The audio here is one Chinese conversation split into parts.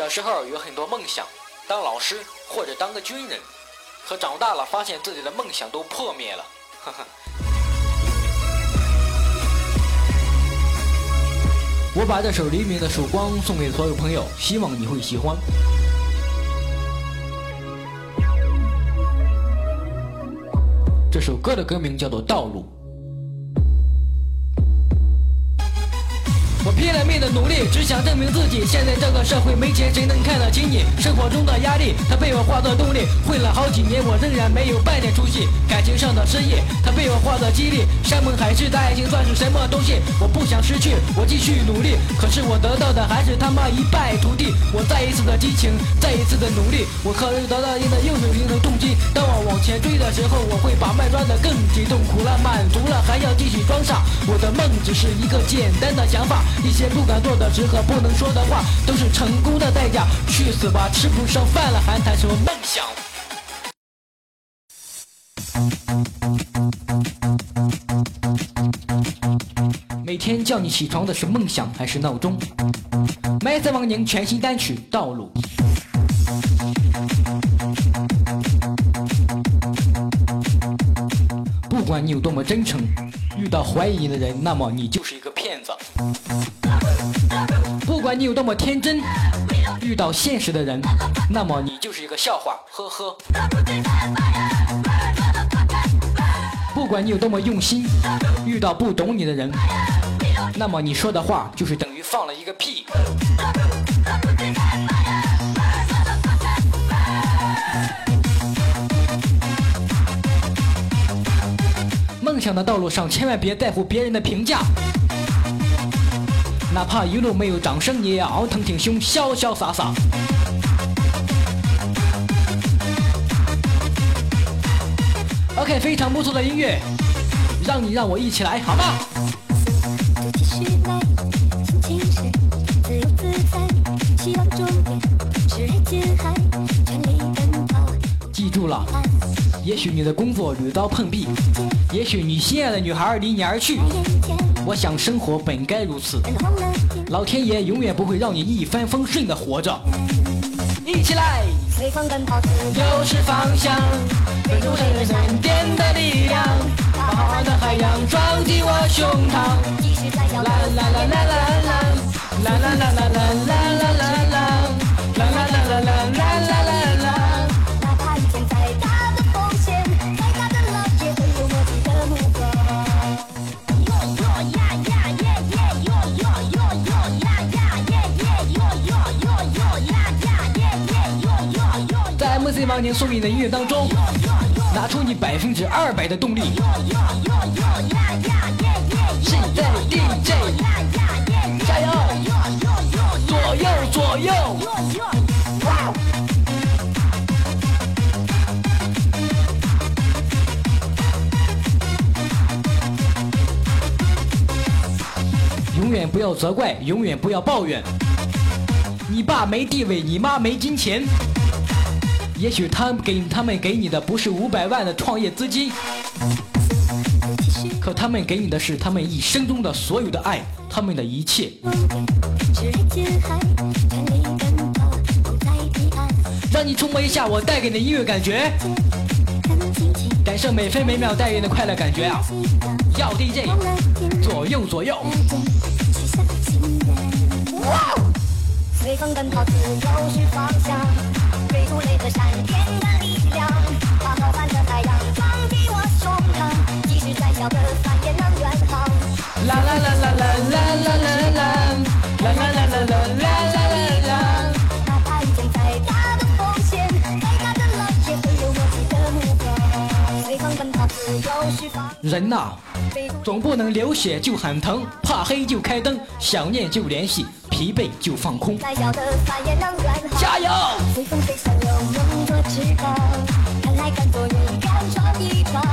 小时候有很多梦想，当老师或者当个军人，可长大了发现自己的梦想都破灭了，呵呵。我把这首黎明的曙光送给所有朋友，希望你会喜欢。这首歌的歌名叫做《道路》。拼了命的努力，只想证明自己。现在这个社会没钱，谁能看得起你？生活中的压力，它被我化作动力。混了好几年，我仍然没有半点出息。感情上的失意，它被我化作激励。山盟海誓的爱情算是什么东西？我不想失去，我继续努力。可是我得到的还是他妈一败涂地。我再一次的激情，再一次的努力。我可能得到一个又是一的动机。当我往前追的时候，我会把脉抓得更紧。痛苦了，满足了，还要继续装傻。我的梦只是一个简单的想法。一些不敢做的事和不能说的话，都是成功的代价。去死吧，吃不上饭了还谈什么梦想？每天叫你起床的是梦想还是闹钟？麦子王宁全新单曲《道路》。不管你有多么真诚，遇到怀疑你的人，那么你就是一个骗子。不管你有多么天真，遇到现实的人，那么你就是一个笑话。呵呵。不管你有多么用心，遇到不懂你的人，那么你说的话就是等于放了一个屁。梦想的道路上，千万别在乎别人的评价。哪怕一路没有掌声，也要昂腾挺胸，潇潇洒洒。OK，非常不错的音乐，让你让我一起来，好吗？也许你的工作屡遭碰壁，也许你心爱的女孩离你而去。我想生活本该如此，老天爷永远不会让你一帆风顺的活着。一起来，随风奔跑，又是方向，追逐着闪电的力量，把浩瀚的海洋装进我胸膛。啦啦啦啦啦啦，啦啦啦啦啦啦在王宁送你的音乐当中，拿出你百分之二百的动力。现在 DJ，加油！左右左右。永远不要责怪，永远不要抱怨。你爸没地位，你妈没金钱。也许他给他们给你的不是五百万的创业资金，可他们给你的是他们一生中的所有的爱，他们的一切。让你触摸一下我带给你的音乐感觉，感受每分每秒带给你的快乐感觉啊！要 DJ，左右左右。随风奔跑，自由是方向。追逐雷和闪电的力量，把浩瀚的海洋装进我胸膛，即使再小的帆也能远航。人呐，总不能流血就喊疼，怕黑就开灯，想念就联系。疲惫就放空。的也能。加油！随风有梦翅膀，敢敢做，勇敢闯一闯。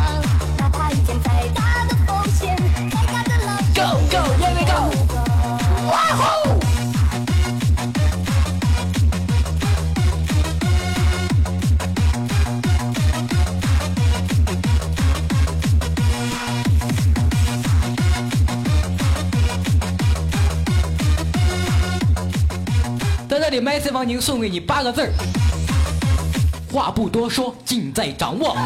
这里麦斯王宁送给你八个字儿：话不多说，尽在掌握。